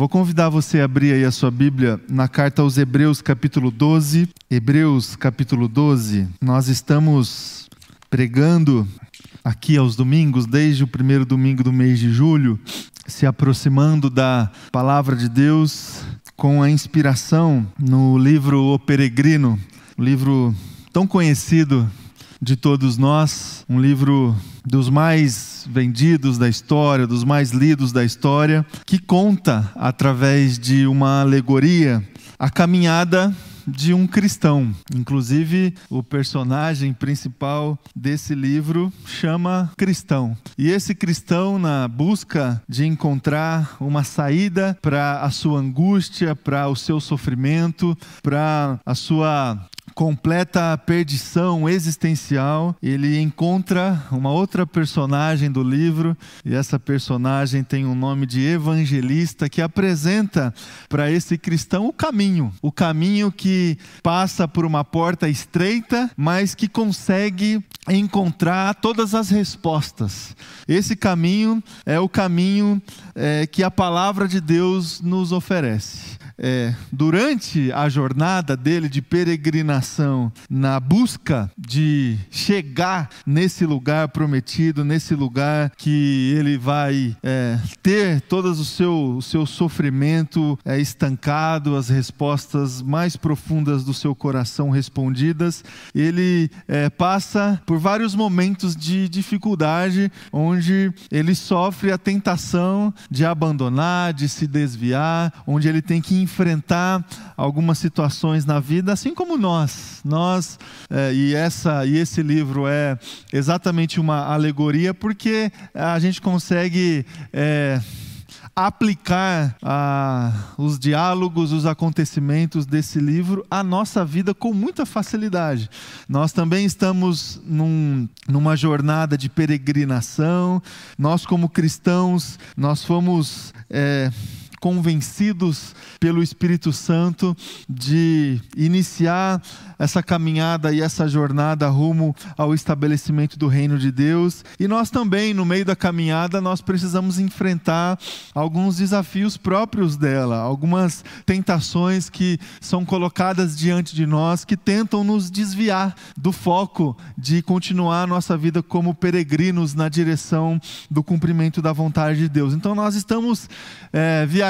Vou convidar você a abrir aí a sua Bíblia na carta aos Hebreus, capítulo 12. Hebreus, capítulo 12. Nós estamos pregando aqui aos domingos, desde o primeiro domingo do mês de julho, se aproximando da palavra de Deus com a inspiração no livro O Peregrino, um livro tão conhecido de todos nós, um livro dos mais vendidos da história, dos mais lidos da história, que conta através de uma alegoria a caminhada de um cristão. Inclusive, o personagem principal desse livro chama cristão. E esse cristão, na busca de encontrar uma saída para a sua angústia, para o seu sofrimento, para a sua completa perdição existencial, ele encontra uma outra personagem do livro, e essa personagem tem o um nome de evangelista, que apresenta para esse cristão o caminho, o caminho que passa por uma porta estreita, mas que consegue encontrar todas as respostas. Esse caminho é o caminho é, que a palavra de Deus nos oferece é, durante a jornada dele de peregrinação, na busca de chegar nesse lugar prometido, nesse lugar que ele vai é, ter todo o seu, o seu sofrimento é, estancado, as respostas mais profundas do seu coração respondidas, ele é, passa por vários momentos de dificuldade, onde ele sofre a tentação de abandonar, de se desviar, onde ele tem que enfrentar algumas situações na vida, assim como nós. Nós é, e essa e esse livro é exatamente uma alegoria porque a gente consegue é, aplicar ah, os diálogos, os acontecimentos desse livro à nossa vida com muita facilidade. Nós também estamos num, numa jornada de peregrinação. Nós, como cristãos, nós fomos é, convencidos pelo Espírito Santo de iniciar essa caminhada e essa jornada rumo ao estabelecimento do reino de Deus. E nós também, no meio da caminhada, nós precisamos enfrentar alguns desafios próprios dela, algumas tentações que são colocadas diante de nós que tentam nos desviar do foco de continuar a nossa vida como peregrinos na direção do cumprimento da vontade de Deus. Então nós estamos é, viajando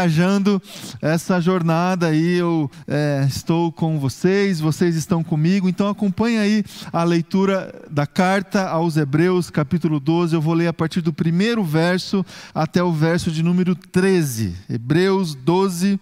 essa jornada e eu é, estou com vocês, vocês estão comigo, então acompanhe aí a leitura da carta aos Hebreus, capítulo 12. Eu vou ler a partir do primeiro verso até o verso de número 13. Hebreus 12,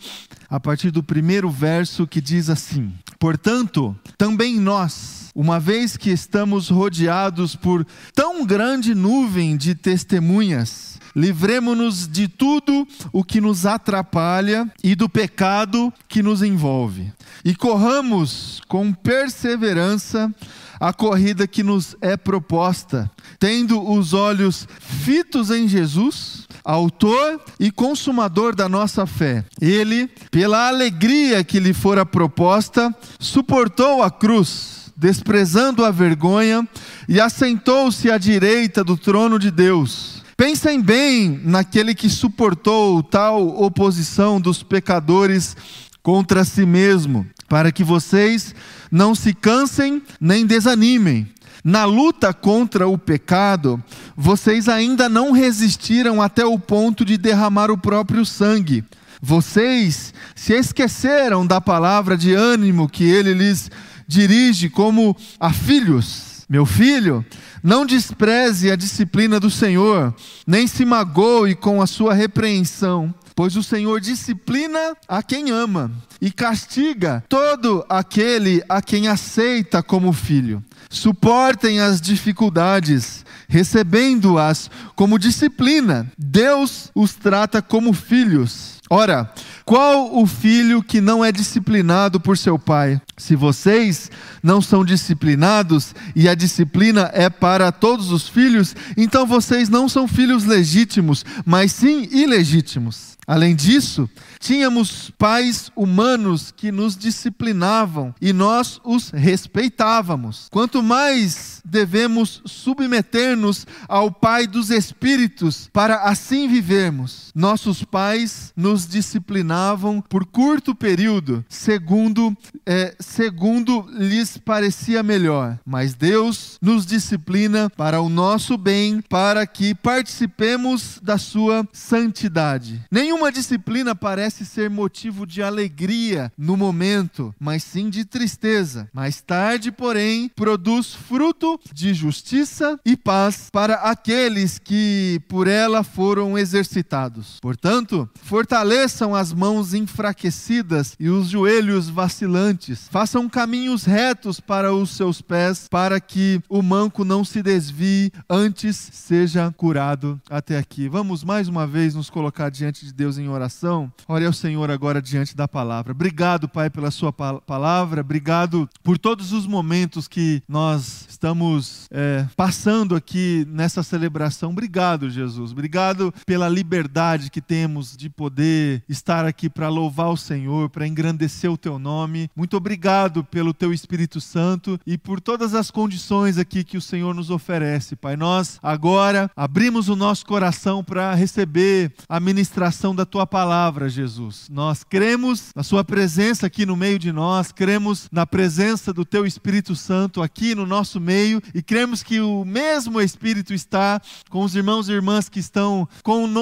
a partir do primeiro verso que diz assim: Portanto, também nós, uma vez que estamos rodeados por tão grande nuvem de testemunhas, livremo-nos de tudo o que nos atrapalha e do pecado que nos envolve. E corramos com perseverança a corrida que nos é proposta, tendo os olhos fitos em Jesus, autor e consumador da nossa fé. Ele, pela alegria que lhe fora proposta, suportou a cruz, desprezando a vergonha, e assentou-se à direita do trono de Deus. Pensem bem naquele que suportou tal oposição dos pecadores contra si mesmo, para que vocês não se cansem nem desanimem. Na luta contra o pecado, vocês ainda não resistiram até o ponto de derramar o próprio sangue. Vocês se esqueceram da palavra de ânimo que ele lhes dirige como a filhos. Meu filho, não despreze a disciplina do Senhor, nem se magoe com a sua repreensão, pois o Senhor disciplina a quem ama e castiga todo aquele a quem aceita como filho. Suportem as dificuldades, recebendo-as como disciplina. Deus os trata como filhos. Ora, qual o filho que não é disciplinado por seu pai? Se vocês não são disciplinados e a disciplina é para todos os filhos, então vocês não são filhos legítimos, mas sim ilegítimos. Além disso, tínhamos pais humanos que nos disciplinavam e nós os respeitávamos. Quanto mais devemos submeter-nos ao Pai dos Espíritos para assim vivermos. Nossos pais nos disciplinavam por curto período, segundo, é, segundo lhes parecia melhor. Mas Deus nos disciplina para o nosso bem, para que participemos da sua santidade. Nenhuma disciplina parece ser motivo de alegria no momento, mas sim de tristeza. Mais tarde, porém, produz fruto de justiça e paz para aqueles que por ela foram exercitados. Portanto, fortaleçam as mãos enfraquecidas e os joelhos vacilantes. Façam caminhos retos para os seus pés, para que o manco não se desvie, antes seja curado até aqui. Vamos mais uma vez nos colocar diante de Deus em oração. Ore ao Senhor agora diante da palavra. Obrigado, Pai, pela Sua palavra. Obrigado por todos os momentos que nós estamos é, passando aqui nessa celebração. Obrigado, Jesus. Obrigado pela liberdade que temos de poder estar aqui para louvar o Senhor, para engrandecer o Teu nome. Muito obrigado pelo Teu Espírito Santo e por todas as condições aqui que o Senhor nos oferece, Pai. Nós agora abrimos o nosso coração para receber a ministração da Tua palavra, Jesus. Nós cremos na Sua presença aqui no meio de nós, cremos na presença do Teu Espírito Santo aqui no nosso meio e cremos que o mesmo Espírito está com os irmãos e irmãs que estão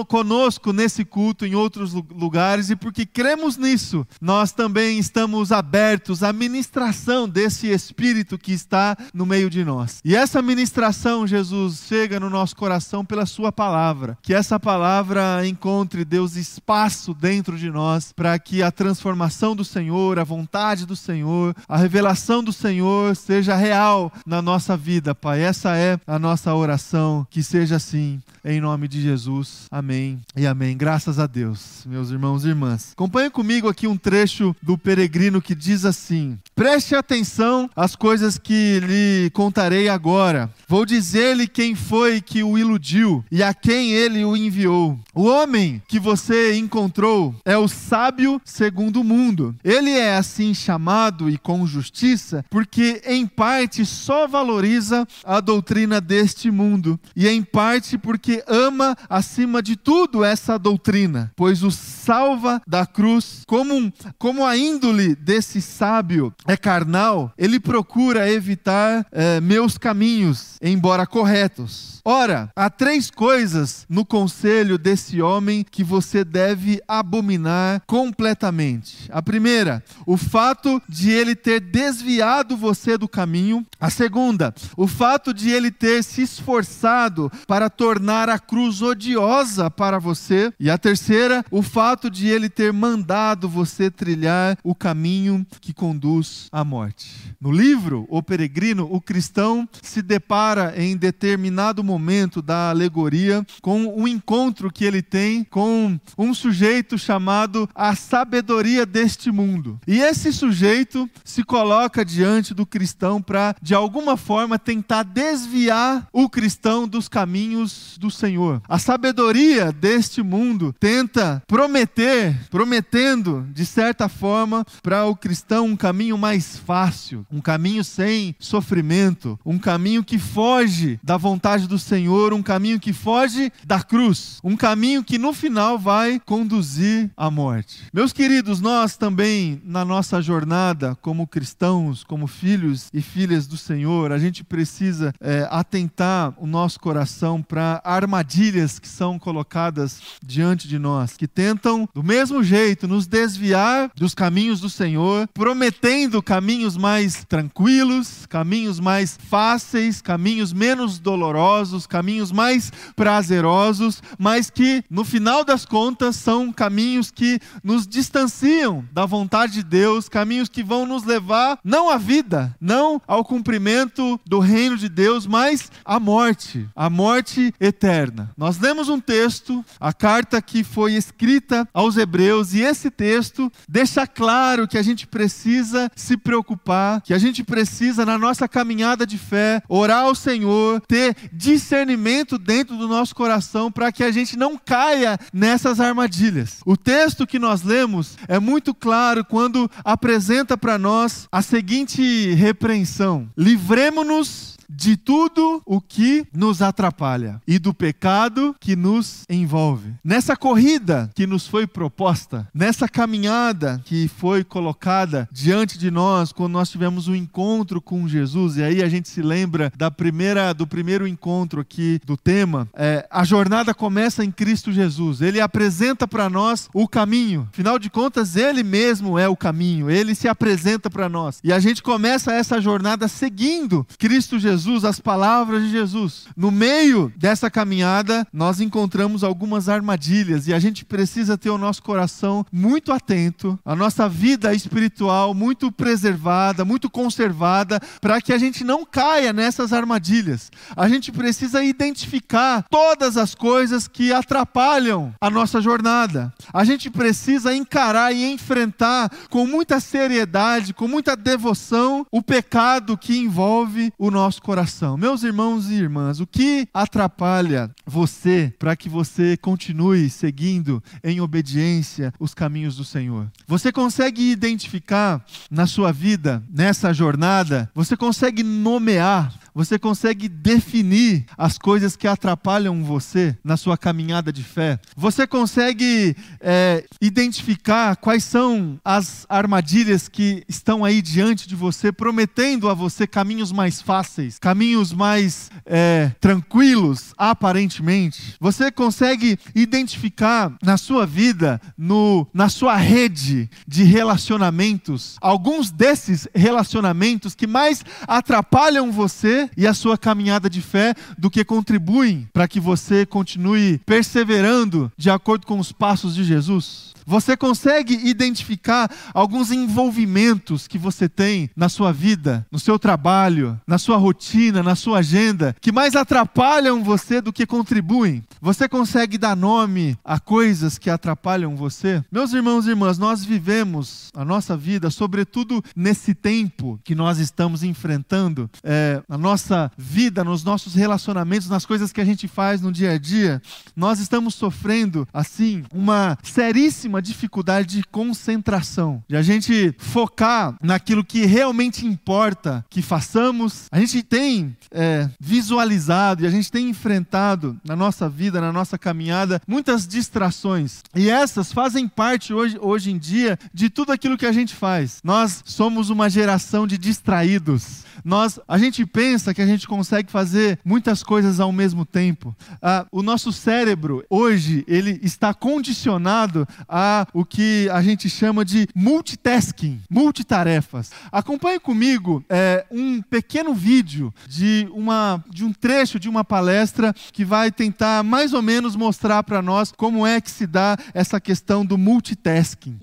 conosco nesse culto em outros lugares e porque cremos nisso, nós também estamos abertos à ministração desse Espírito que está no meio de nós. E essa ministração, Jesus, chega no nosso coração pela Sua palavra. Que essa palavra encontre, Deus, espaço dentro de nós para que a transformação do Senhor, a vontade do Senhor, a revelação do Senhor seja real na nossa vida, Pai. Essa é a nossa oração. Que seja assim, em nome de Jesus. Amém e amém. Graças a Deus, meus irmãos e irmãs. Acompanhe comigo aqui um trecho do peregrino que diz assim: Preste atenção às coisas que lhe contarei agora. Vou dizer-lhe quem foi que o iludiu e a quem ele o enviou. O homem que você encontrou é o sábio segundo o mundo. Ele é assim chamado e com justiça, porque em parte só valoriza a doutrina deste mundo, e em parte porque ama acima de tudo essa doutrina, pois o salva da cruz, como, como a índole desse sábio é carnal, ele procura evitar é, meus caminhos, embora corretos. Ora, há três coisas no conselho desse homem que você deve abominar completamente. A primeira, o fato de ele ter desviado você do caminho. A segunda, o fato de ele ter se esforçado para tornar a cruz odiosa para você. E a terceira, o fato de ele ter mandado você trilhar o caminho que conduz à morte. No livro O Peregrino, o cristão se depara em determinado momento da alegoria com um encontro que ele tem com um sujeito chamado a sabedoria deste mundo. E esse sujeito se coloca diante do cristão para, de alguma forma, tentar desviar o cristão dos caminhos do Senhor. A sabedoria deste mundo tenta prometer, prometendo, de certa forma, para o cristão um caminho mais fácil, um caminho sem sofrimento, um caminho que foge da vontade do Senhor, um caminho que foge da cruz, um caminho que no final vai conduzir à morte. Meus queridos, nós também, na nossa jornada como cristãos, como filhos e filhas do Senhor, a gente precisa é, atentar o nosso coração para armadilhas que são colocadas diante de nós, que tentam, do mesmo jeito, nos desviar dos caminhos do Senhor, prometendo caminhos mais tranquilos, caminhos mais fáceis, caminhos menos dolorosos os caminhos mais prazerosos, mas que no final das contas são caminhos que nos distanciam da vontade de Deus, caminhos que vão nos levar não à vida, não ao cumprimento do reino de Deus, mas à morte, à morte eterna. Nós lemos um texto, a carta que foi escrita aos Hebreus, e esse texto deixa claro que a gente precisa se preocupar, que a gente precisa, na nossa caminhada de fé, orar ao Senhor, ter discernimento discernimento dentro do nosso coração para que a gente não caia nessas armadilhas. O texto que nós lemos é muito claro quando apresenta para nós a seguinte repreensão: livremos-nos de tudo o que nos atrapalha e do pecado que nos envolve. Nessa corrida que nos foi proposta, nessa caminhada que foi colocada diante de nós quando nós tivemos um encontro com Jesus, e aí a gente se lembra da primeira do primeiro encontro aqui do tema, é, a jornada começa em Cristo Jesus. Ele apresenta para nós o caminho. Afinal de contas, ele mesmo é o caminho. Ele se apresenta para nós. E a gente começa essa jornada seguindo Cristo Jesus, as palavras de Jesus. No meio dessa caminhada, nós encontramos algumas armadilhas e a gente precisa ter o nosso coração muito atento, a nossa vida espiritual muito preservada, muito conservada, para que a gente não caia nessas armadilhas. A gente precisa identificar todas as coisas que atrapalham a nossa jornada. A gente precisa encarar e enfrentar com muita seriedade, com muita devoção, o pecado que envolve o nosso coração. Meus irmãos e irmãs, o que atrapalha você para que você continue seguindo em obediência os caminhos do Senhor? Você consegue identificar na sua vida, nessa jornada, você consegue nomear você consegue definir as coisas que atrapalham você na sua caminhada de fé? Você consegue é, identificar quais são as armadilhas que estão aí diante de você, prometendo a você caminhos mais fáceis, caminhos mais é, tranquilos, aparentemente? Você consegue identificar na sua vida, no, na sua rede de relacionamentos, alguns desses relacionamentos que mais atrapalham você e a sua caminhada de fé do que contribuem para que você continue perseverando de acordo com os passos de Jesus? Você consegue identificar alguns envolvimentos que você tem na sua vida, no seu trabalho, na sua rotina, na sua agenda, que mais atrapalham você do que contribuem? Você consegue dar nome a coisas que atrapalham você? Meus irmãos e irmãs, nós vivemos a nossa vida, sobretudo nesse tempo que nós estamos enfrentando, é, a nossa vida, nos nossos relacionamentos, nas coisas que a gente faz no dia a dia, nós estamos sofrendo, assim, uma seríssima uma dificuldade de concentração, de a gente focar naquilo que realmente importa que façamos. A gente tem é, visualizado e a gente tem enfrentado na nossa vida, na nossa caminhada, muitas distrações. E essas fazem parte hoje, hoje em dia de tudo aquilo que a gente faz. Nós somos uma geração de distraídos. Nós, a gente pensa que a gente consegue fazer muitas coisas ao mesmo tempo. Ah, o nosso cérebro hoje ele está condicionado a o que a gente chama de multitasking, multitarefas. Acompanhe comigo é, um pequeno vídeo de, uma, de um trecho de uma palestra que vai tentar mais ou menos mostrar para nós como é que se dá essa questão do multitasking.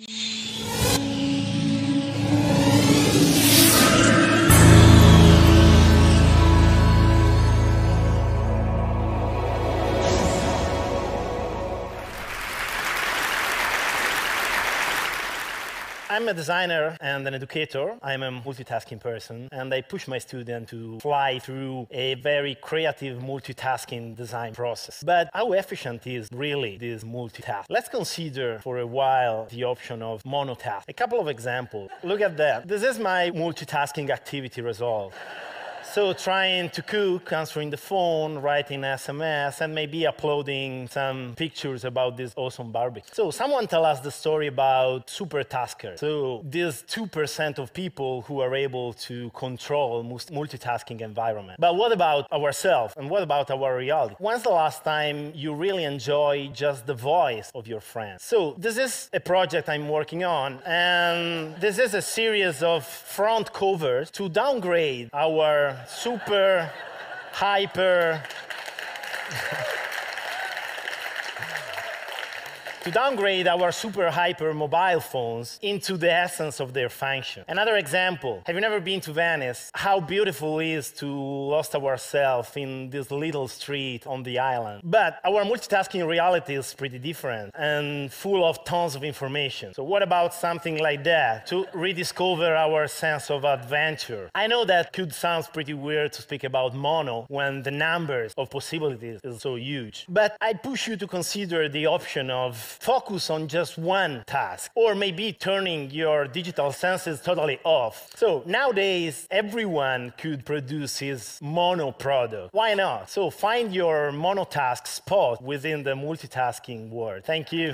I'm a designer and an educator. I'm a multitasking person, and I push my students to fly through a very creative multitasking design process. But how efficient is really this multitask? Let's consider for a while the option of monotask. A couple of examples. Look at that. This is my multitasking activity result. So trying to cook, answering the phone, writing SMS, and maybe uploading some pictures about this awesome barbecue. So someone tell us the story about super taskers. So these 2% of people who are able to control multitasking environment. But what about ourselves? And what about our reality? When's the last time you really enjoy just the voice of your friend? So this is a project I'm working on, and this is a series of front covers to downgrade our super, hyper. To downgrade our super hyper mobile phones into the essence of their function. Another example, have you never been to Venice? How beautiful it is to lost ourselves in this little street on the island. But our multitasking reality is pretty different and full of tons of information. So what about something like that to rediscover our sense of adventure? I know that could sound pretty weird to speak about mono when the numbers of possibilities is so huge, but I push you to consider the option of focus on just one task, or maybe turning your digital senses totally off. So nowadays, everyone could produce his mono product. Why not? So find your monotask spot within the multitasking world. Thank you.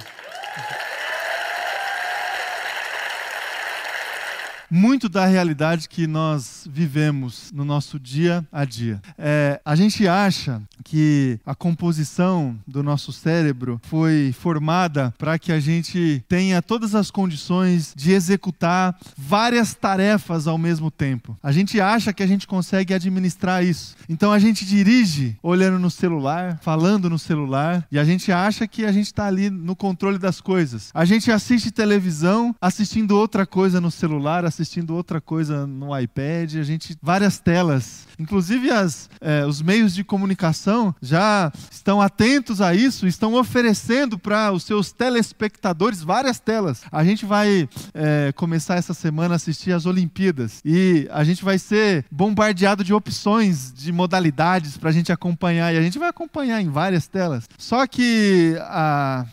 Muito da realidade que nós vivemos no nosso dia a dia. É, a gente acha que a composição do nosso cérebro foi formada para que a gente tenha todas as condições de executar várias tarefas ao mesmo tempo. A gente acha que a gente consegue administrar isso. Então a gente dirige olhando no celular, falando no celular, e a gente acha que a gente está ali no controle das coisas. A gente assiste televisão assistindo outra coisa no celular, assistindo outra coisa no iPad, a gente várias telas. Inclusive as, é, os meios de comunicação já estão atentos a isso, estão oferecendo para os seus telespectadores várias telas. A gente vai é, começar essa semana a assistir as Olimpíadas e a gente vai ser bombardeado de opções, de modalidades para a gente acompanhar e a gente vai acompanhar em várias telas. Só que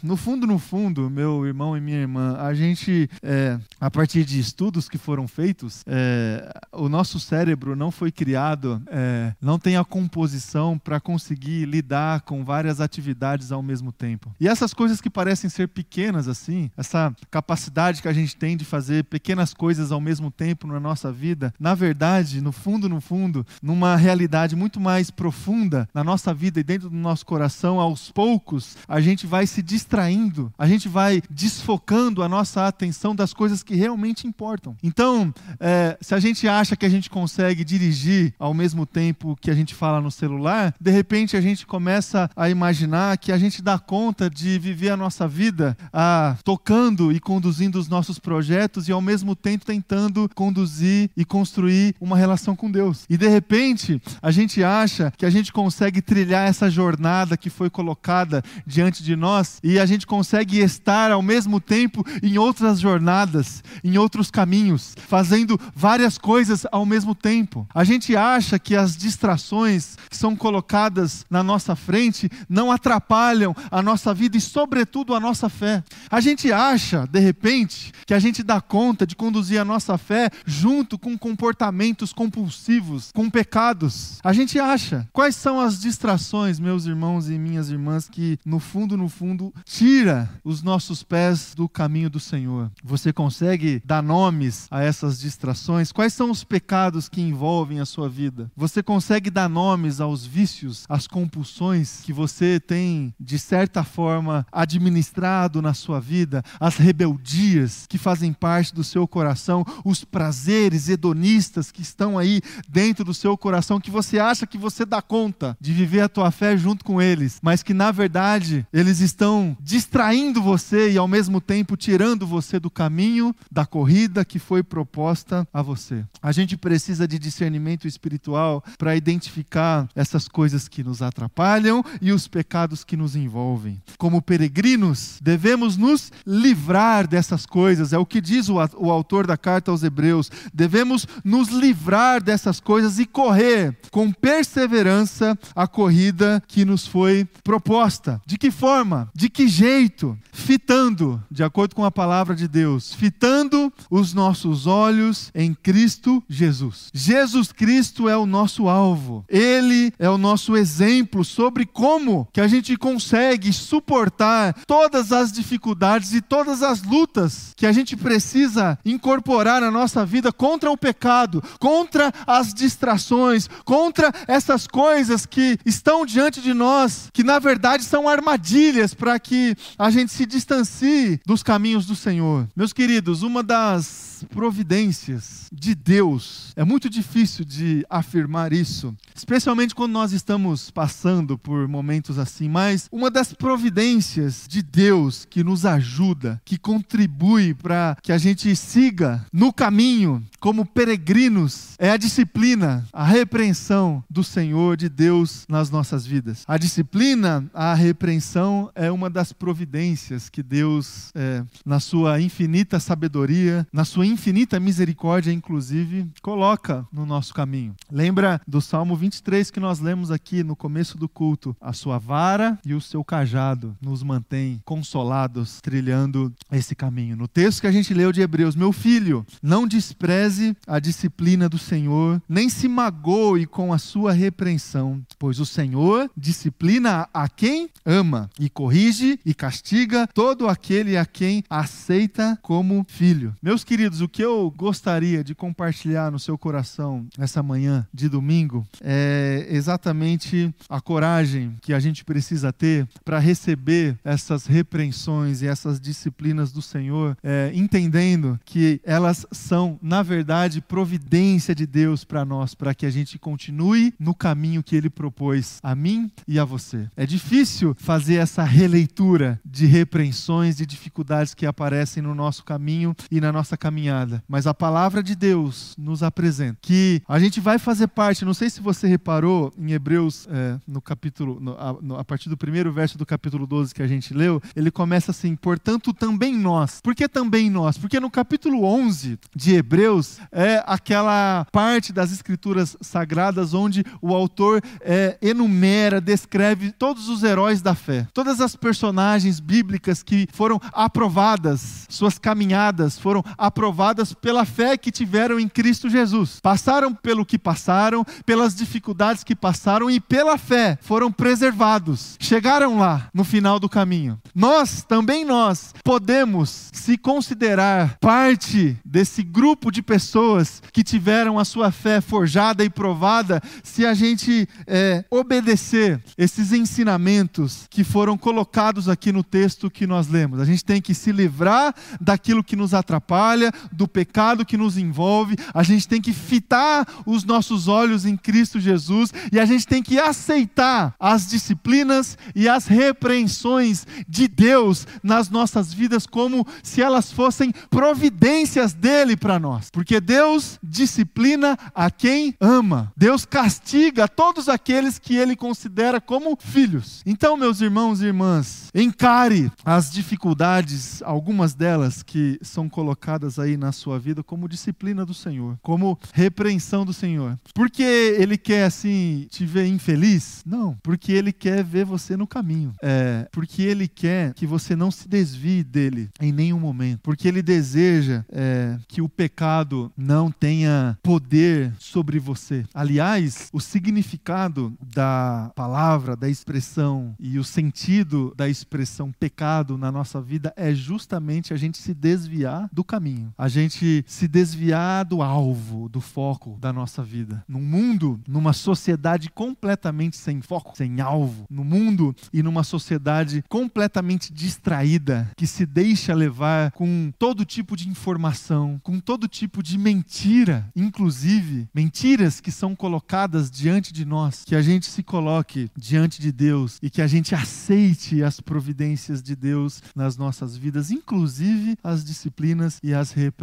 no fundo, no fundo, meu irmão e minha irmã, a gente é, a partir de estudos que foram feitos, é, o nosso cérebro não foi criado, é, não tem a composição para conseguir lidar com várias atividades ao mesmo tempo. E essas coisas que parecem ser pequenas assim, essa capacidade que a gente tem de fazer pequenas coisas ao mesmo tempo na nossa vida, na verdade, no fundo, no fundo, numa realidade muito mais profunda na nossa vida e dentro do nosso coração, aos poucos, a gente vai se distraindo, a gente vai desfocando a nossa atenção das coisas que realmente importam. Então, é, se a gente acha que a gente consegue dirigir ao mesmo tempo que a gente fala no celular, de repente a gente começa a imaginar que a gente dá conta de viver a nossa vida a, tocando e conduzindo os nossos projetos e ao mesmo tempo tentando conduzir e construir uma relação com Deus. E de repente a gente acha que a gente consegue trilhar essa jornada que foi colocada diante de nós e a gente consegue estar ao mesmo tempo em outras jornadas, em outros caminhos, fazendo várias coisas ao mesmo tempo. A gente acha que as distrações que são colocadas na nossa frente não atrapalham a nossa vida e, sobretudo, a nossa fé. A gente acha, de repente, que a gente dá conta de conduzir a nossa fé junto com comportamentos compulsivos, com pecados. A gente acha. Quais são as distrações, meus irmãos e minhas irmãs, que no fundo, no fundo, tira os nossos pés do caminho do Senhor? Você consegue dar nomes a essas distrações? Quais são os pecados que envolvem a sua vida? Você consegue dar nomes aos vícios, às compulsões que você tem, de certa forma, administrado na sua vida, as rebeldias que fazem parte do seu coração, os prazeres hedonistas que estão aí dentro do seu coração, que você acha que você dá conta de viver a tua fé junto com eles, mas que na verdade eles estão distraindo você e ao mesmo tempo tirando você do caminho da corrida que foi proposta a você. A gente precisa de discernimento espiritual para identificar essas coisas que nos atrapalham e os pecados que nos envolvem. Como peregrinos, devemos nos livrar dessas coisas, é o que diz o, o autor da carta aos Hebreus. Devemos nos livrar dessas coisas e correr com perseverança a corrida que nos foi proposta. De que forma? De que jeito? Fitando, de acordo com a palavra de Deus, fitando os nossos olhos em Cristo Jesus. Jesus Cristo é o nosso alvo. Ele é o nosso exemplo sobre como que a gente consegue suportar todas as dificuldades e todas as lutas que a gente precisa incorporar na nossa vida contra o pecado, contra as distrações, contra essas coisas que estão diante de nós, que na verdade são armadilhas para que a gente se distancie dos caminhos do Senhor. Meus queridos, uma das providências de Deus. É muito difícil de afirmar isso, especialmente quando nós estamos passando por momentos assim, mas uma das providências de Deus que nos ajuda, que contribui para que a gente siga no caminho como peregrinos, é a disciplina, a repreensão do Senhor, de Deus nas nossas vidas. A disciplina, a repreensão é uma das providências que Deus, é, na sua infinita sabedoria, na sua infinita infinita misericórdia, inclusive, coloca no nosso caminho. Lembra do Salmo 23 que nós lemos aqui no começo do culto? A sua vara e o seu cajado nos mantém consolados, trilhando esse caminho. No texto que a gente leu de Hebreus, meu filho, não despreze a disciplina do Senhor, nem se magoe com a sua repreensão, pois o Senhor disciplina a quem ama e corrige e castiga todo aquele a quem aceita como filho. Meus queridos, o que eu gostaria de compartilhar no seu coração essa manhã de domingo é exatamente a coragem que a gente precisa ter para receber essas repreensões e essas disciplinas do Senhor, é, entendendo que elas são, na verdade, providência de Deus para nós, para que a gente continue no caminho que Ele propôs a mim e a você. É difícil fazer essa releitura de repreensões, de dificuldades que aparecem no nosso caminho e na nossa caminhada, mas a palavra de Deus nos apresenta que a gente vai fazer parte. Não sei se você reparou em Hebreus, é, no capítulo, no, a, no, a partir do primeiro verso do capítulo 12 que a gente leu, ele começa assim: portanto, também nós. Por que também nós? Porque no capítulo 11 de Hebreus é aquela parte das escrituras sagradas onde o autor é, enumera, descreve todos os heróis da fé, todas as personagens bíblicas que foram aprovadas, suas caminhadas foram aprovadas pela fé que tiveram em Cristo Jesus. Passaram pelo que passaram, pelas dificuldades que passaram e pela fé foram preservados. Chegaram lá no final do caminho. Nós, também nós, podemos se considerar parte desse grupo de pessoas que tiveram a sua fé forjada e provada se a gente é, obedecer esses ensinamentos que foram colocados aqui no texto que nós lemos. A gente tem que se livrar daquilo que nos atrapalha, do pecado que nos envolve, a gente tem que fitar os nossos olhos em Cristo Jesus e a gente tem que aceitar as disciplinas e as repreensões de Deus nas nossas vidas como se elas fossem providências dele para nós. Porque Deus disciplina a quem ama. Deus castiga todos aqueles que ele considera como filhos. Então, meus irmãos e irmãs, encare as dificuldades, algumas delas que são colocadas aí na sua vida como disciplina do Senhor, como repreensão do Senhor. Porque ele quer assim te ver infeliz? Não, porque ele quer ver você no caminho. É, porque ele quer que você não se desvie dele em nenhum momento. Porque ele deseja é, que o pecado não tenha poder sobre você. Aliás, o significado da palavra, da expressão e o sentido da expressão pecado na nossa vida é justamente a gente se desviar do caminho, a gente se desviar do alvo, do foco da nossa vida. Num mundo, numa sociedade completamente sem foco, sem alvo, no mundo e numa sociedade completamente distraída, que se deixa levar com todo tipo de informação, com todo tipo de mentira, inclusive mentiras que são colocadas diante de nós, que a gente se coloque diante de Deus e que a gente aceite as providências de Deus nas nossas vidas, inclusive as disciplinas e as repreensões.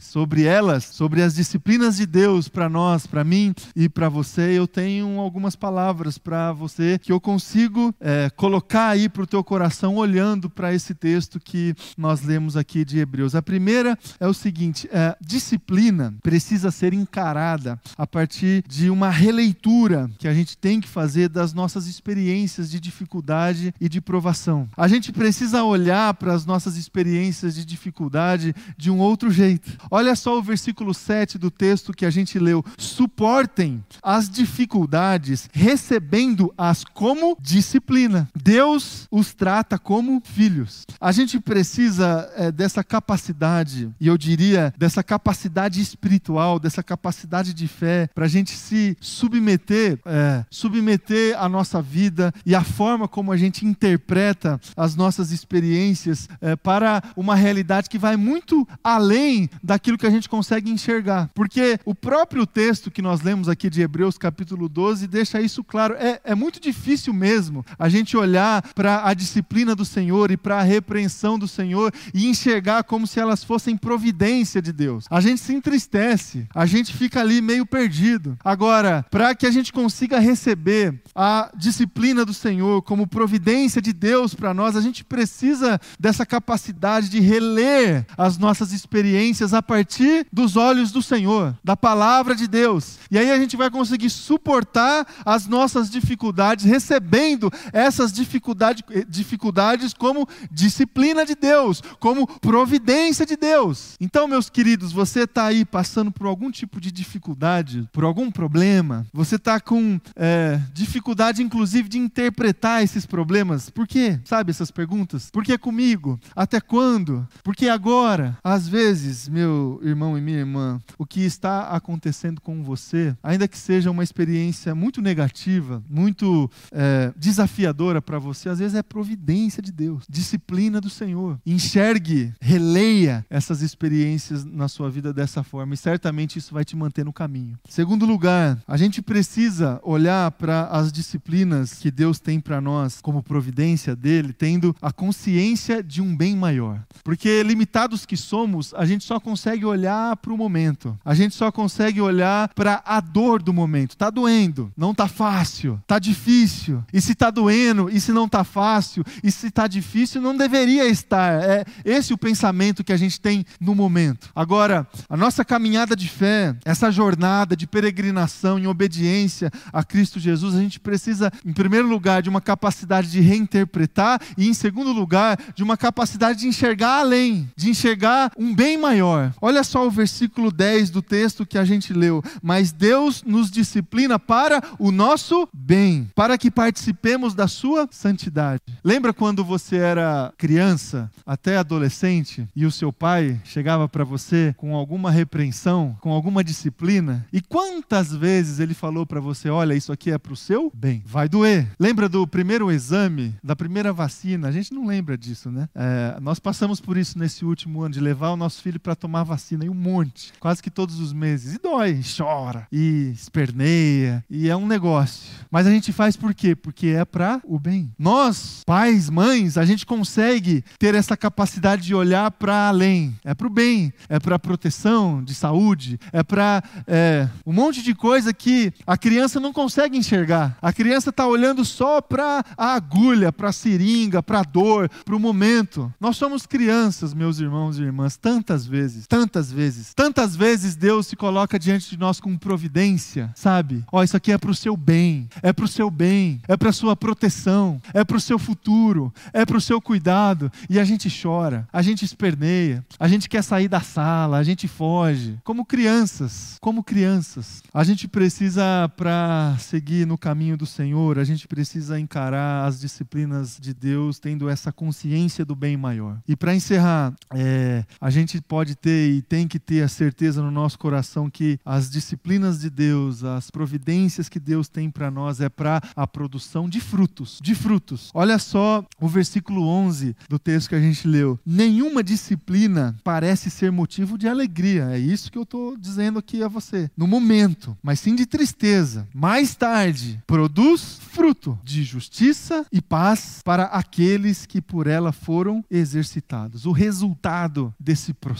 Sobre elas, sobre as disciplinas de Deus para nós, para mim e para você, eu tenho algumas palavras para você que eu consigo é, colocar aí para o teu coração olhando para esse texto que nós lemos aqui de Hebreus. A primeira é o seguinte: é, disciplina precisa ser encarada a partir de uma releitura que a gente tem que fazer das nossas experiências de dificuldade e de provação. A gente precisa olhar para as nossas experiências de dificuldade de um outro jeito. Olha só o versículo 7 do texto que a gente leu: suportem as dificuldades, recebendo-as como disciplina. Deus os trata como filhos. A gente precisa é, dessa capacidade, e eu diria dessa capacidade espiritual, dessa capacidade de fé, para a gente se submeter, é, submeter a nossa vida e a forma como a gente interpreta as nossas experiências é, para uma realidade que vai muito além daquilo que a gente consegue enxergar. Porque o próprio texto que nós lemos aqui de Hebreus, capítulo 12, deixa isso claro. É, é muito difícil mesmo a gente olhar para a disciplina do Senhor e para a repreensão do Senhor e enxergar como se elas fossem providência de Deus. A gente se entristece, a gente fica ali meio perdido. Agora, para que a gente consiga receber a disciplina do Senhor como providência de Deus para nós, a gente precisa dessa capacidade de reler as nossas experiências providências a partir dos olhos do Senhor, da palavra de Deus. E aí a gente vai conseguir suportar as nossas dificuldades, recebendo essas dificuldades, dificuldades como disciplina de Deus, como providência de Deus. Então, meus queridos, você está aí passando por algum tipo de dificuldade, por algum problema, você está com é, dificuldade, inclusive, de interpretar esses problemas. Por quê? Sabe essas perguntas? Por que comigo? Até quando? Por que agora? Às vezes, meu irmão e minha irmã, o que está acontecendo com você, ainda que seja uma experiência muito negativa, muito é, desafiadora para você, às vezes é providência de Deus, disciplina do Senhor. Enxergue, releia essas experiências na sua vida dessa forma e certamente isso vai te manter no caminho. Segundo lugar, a gente precisa olhar para as disciplinas que Deus tem para nós como providência dele, tendo a consciência de um bem maior. Porque limitados que somos, a gente só consegue olhar para o momento. A gente só consegue olhar para a dor do momento. Tá doendo, não tá fácil, tá difícil. E se tá doendo, e se não tá fácil, e se tá difícil, não deveria estar. É esse o pensamento que a gente tem no momento. Agora, a nossa caminhada de fé, essa jornada de peregrinação em obediência a Cristo Jesus, a gente precisa, em primeiro lugar, de uma capacidade de reinterpretar e, em segundo lugar, de uma capacidade de enxergar além, de enxergar um bem maior. Olha só o versículo 10 do texto que a gente leu. Mas Deus nos disciplina para o nosso bem, para que participemos da sua santidade. Lembra quando você era criança, até adolescente, e o seu pai chegava para você com alguma repreensão, com alguma disciplina? E quantas vezes ele falou para você: olha, isso aqui é para o seu bem, vai doer. Lembra do primeiro exame, da primeira vacina? A gente não lembra disso, né? É, nós passamos por isso nesse último ano, de levar o nosso filho para tomar vacina, e um monte, quase que todos os meses. E dói, chora, e esperneia, e é um negócio. Mas a gente faz por quê? Porque é para o bem. Nós, pais, mães, a gente consegue ter essa capacidade de olhar para além. É para o bem, é para proteção de saúde, é para é, um monte de coisa que a criança não consegue enxergar. A criança está olhando só para a agulha, para a seringa, para a dor, para o momento. Nós somos crianças, meus irmãos e irmãs, tantas vezes, tantas vezes, tantas vezes Deus se coloca diante de nós com providência, sabe? Ó, oh, isso aqui é para o seu bem, é para o seu bem, é para sua proteção, é para o seu futuro, é para o seu cuidado. E a gente chora, a gente esperneia, a gente quer sair da sala, a gente foge. Como crianças, como crianças. A gente precisa, para seguir no caminho do Senhor, a gente precisa encarar as disciplinas de Deus tendo essa consciência do bem maior. E para encerrar, é, a gente pode ter e tem que ter a certeza no nosso coração que as disciplinas de Deus, as providências que Deus tem para nós é para a produção de frutos, de frutos. Olha só o versículo 11 do texto que a gente leu. Nenhuma disciplina parece ser motivo de alegria. É isso que eu estou dizendo aqui a você. No momento, mas sim de tristeza. Mais tarde, produz fruto de justiça e paz para aqueles que por ela foram exercitados. O resultado desse processo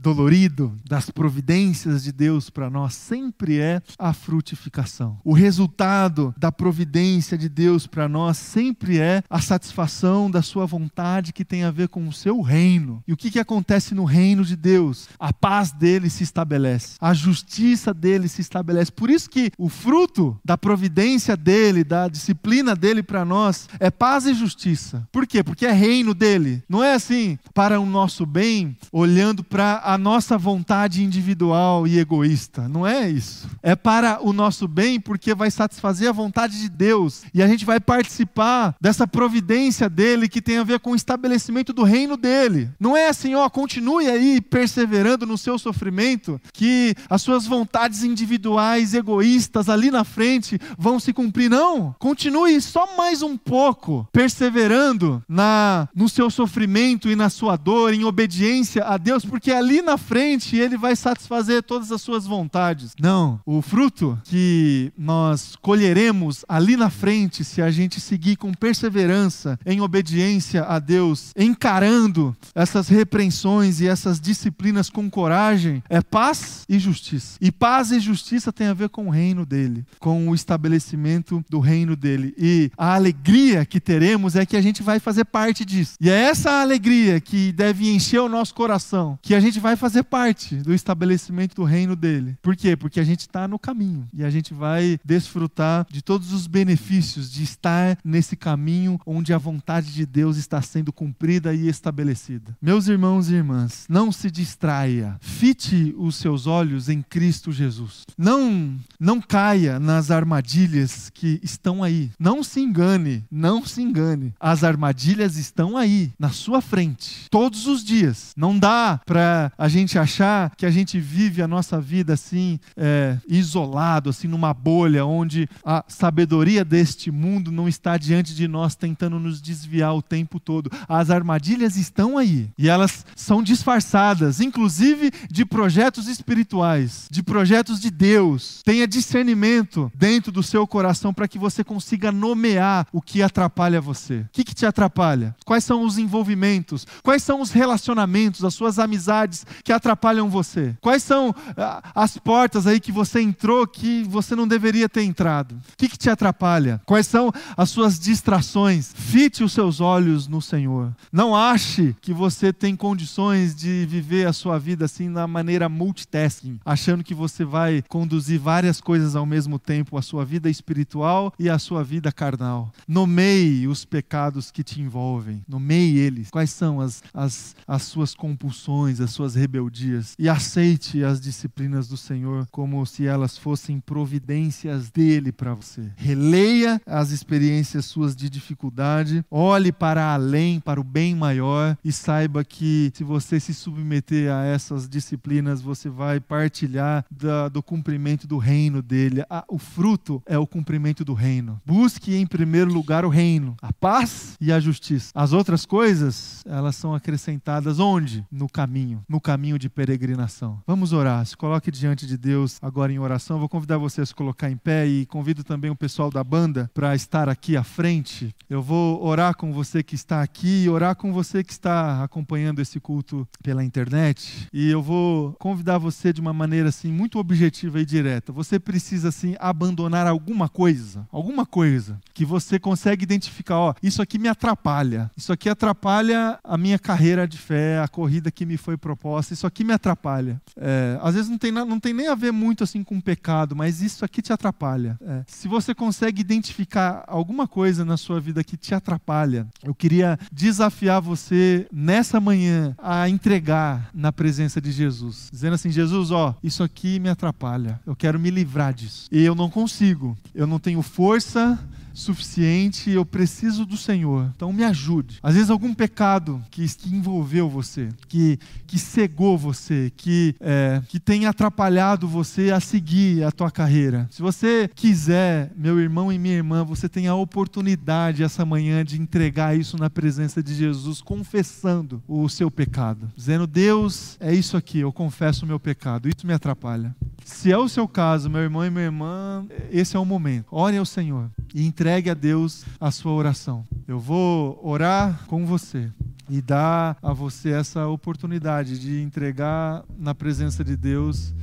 dolorido das providências de Deus para nós sempre é a frutificação. O resultado da providência de Deus para nós sempre é a satisfação da sua vontade que tem a ver com o seu reino. E o que, que acontece no reino de Deus? A paz dele se estabelece, a justiça dele se estabelece. Por isso que o fruto da providência dele, da disciplina dele para nós, é paz e justiça. Por quê? Porque é reino dele. Não é assim para o nosso bem, olhando para a nossa vontade individual e egoísta. Não é isso. É para o nosso bem, porque vai satisfazer a vontade de Deus. E a gente vai participar dessa providência dele que tem a ver com o estabelecimento do reino dele. Não é assim, ó, continue aí perseverando no seu sofrimento, que as suas vontades individuais, egoístas ali na frente vão se cumprir. Não. Continue só mais um pouco perseverando na no seu sofrimento e na sua dor, em obediência a Deus, porque ali na frente ele vai satisfazer todas as suas vontades. Não, o fruto que nós colheremos ali na frente, se a gente seguir com perseverança em obediência a Deus, encarando essas repreensões e essas disciplinas com coragem, é paz e justiça. E paz e justiça tem a ver com o reino dele, com o estabelecimento do reino dele. E a alegria que teremos é que a gente vai fazer parte disso. E é essa alegria que deve encher o nosso coração que a gente vai fazer parte do estabelecimento do reino dele. Por quê? Porque a gente está no caminho e a gente vai desfrutar de todos os benefícios de estar nesse caminho onde a vontade de Deus está sendo cumprida e estabelecida. Meus irmãos e irmãs, não se distraia. Fite os seus olhos em Cristo Jesus. Não, não caia nas armadilhas que estão aí. Não se engane, não se engane. As armadilhas estão aí, na sua frente, todos os dias. Não dá para a gente achar que a gente vive a nossa vida assim, é, isolado, assim, numa bolha, onde a sabedoria deste mundo não está diante de nós, tentando nos desviar o tempo todo. As armadilhas estão aí e elas são disfarçadas, inclusive de projetos espirituais, de projetos de Deus. Tenha discernimento dentro do seu coração para que você consiga nomear o que atrapalha você. O que, que te atrapalha? Quais são os envolvimentos? Quais são os relacionamentos, as suas amizades que atrapalham você? Quais são ah, as portas aí que você entrou que você não deveria ter entrado? O que, que te atrapalha? Quais são as suas distrações? Fite os seus olhos no Senhor. Não ache que você tem condições de viver a sua vida assim na maneira multitasking, achando que você vai conduzir várias coisas ao mesmo tempo, a sua vida espiritual e a sua vida carnal. Nomeie os pecados que te envolvem, nomeie eles. Quais são as, as, as suas compulsões, as suas rebeldias? E aceite as disciplinas do Senhor como se elas fossem providências dele para você. Releia as experiências suas de dificuldade, olhe para além, para o bem maior e saiba que se você se submeter a essas disciplinas, você vai partilhar da, do cumprimento do reino dele. O fruto é o cumprimento do reino. Busque em primeiro lugar o reino, a paz e a justiça. As outras coisas, elas são acrescentadas onde? No caminho, no caminho de peregrinação. Vamos orar. Se coloque diante de Deus agora em oração. Vou convidar você a se colocar em pé e convido também o pessoal da banda para estar aqui à frente. Eu vou orar com você que está aqui e orar com você que está acompanhando esse culto pela internet. E eu vou convidar você de uma maneira assim muito objetiva e direta. Você precisa assim abandonar alguma coisa, alguma coisa que você consegue identificar, ó, isso aqui me atrapalha. Isso aqui atrapalha a minha carreira de fé, a corrida que me foi proposta. Isso aqui me atrapalha. É, às vezes não tem, não tem nem a ver muito assim com pecado, mas isso aqui te atrapalha. É, se você consegue identificar alguma coisa na sua vida que te atrapalha, eu queria desafiar você nessa manhã a entregar na presença de Jesus, dizendo assim: Jesus, ó, isso aqui me atrapalha. Eu quero me livrar disso. E eu não consigo. Eu não tenho força suficiente, eu preciso do Senhor. Então me ajude. Às vezes algum pecado que, que envolveu você, que, que cegou você, que, é, que tem atrapalhado você a seguir a tua carreira. Se você quiser, meu irmão e minha irmã, você tem a oportunidade essa manhã de entregar isso na presença de Jesus, confessando o seu pecado. Dizendo, Deus, é isso aqui, eu confesso o meu pecado. Isso me atrapalha. Se é o seu caso, meu irmão e minha irmã, esse é o momento. Ore ao Senhor e entregue a Deus a sua oração. Eu vou orar com você e dar a você essa oportunidade de entregar na presença de Deus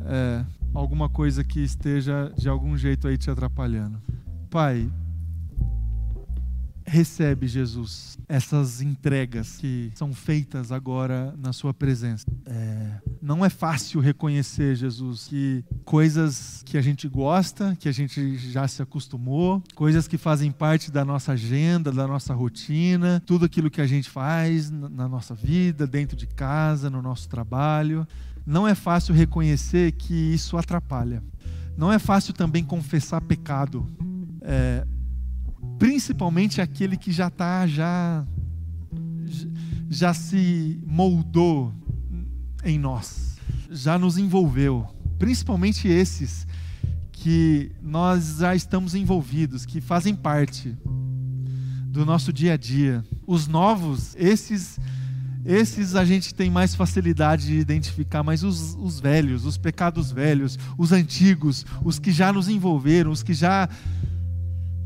é, alguma coisa que esteja de algum jeito aí te atrapalhando. Pai, recebe, Jesus, essas entregas que são feitas agora na Sua presença. É, não é fácil reconhecer, Jesus, que coisas que a gente gosta, que a gente já se acostumou, coisas que fazem parte da nossa agenda, da nossa rotina, tudo aquilo que a gente faz na nossa vida, dentro de casa, no nosso trabalho. Não é fácil reconhecer que isso atrapalha. Não é fácil também confessar pecado. É, principalmente aquele que já está já já se moldou em nós, já nos envolveu, principalmente esses que nós já estamos envolvidos, que fazem parte do nosso dia a dia. Os novos, esses esses a gente tem mais facilidade de identificar, mas os, os velhos, os pecados velhos, os antigos, os que já nos envolveram, os que já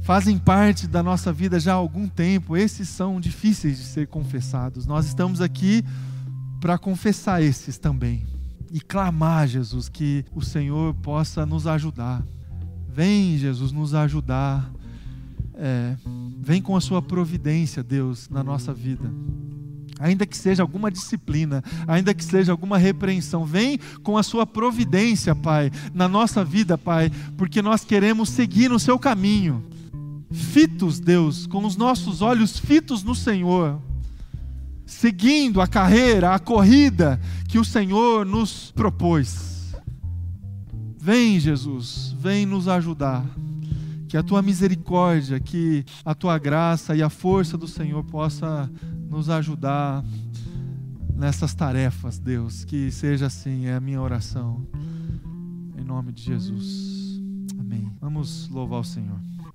fazem parte da nossa vida já há algum tempo, esses são difíceis de ser confessados. Nós estamos aqui para confessar esses também e clamar, Jesus, que o Senhor possa nos ajudar. Vem, Jesus, nos ajudar. É, vem com a sua providência, Deus, na nossa vida. ainda que seja alguma disciplina, ainda que seja alguma repreensão. Vem com a sua providência, Pai, na nossa vida, Pai, porque nós queremos seguir no seu caminho. Fitos, Deus, com os nossos olhos fitos no Senhor, seguindo a carreira, a corrida que o Senhor nos propôs. Vem, Jesus, vem nos ajudar. Que a tua misericórdia, que a tua graça e a força do Senhor possa nos ajudar nessas tarefas, Deus. Que seja assim, é a minha oração. Em nome de Jesus. Amém. Vamos louvar o Senhor.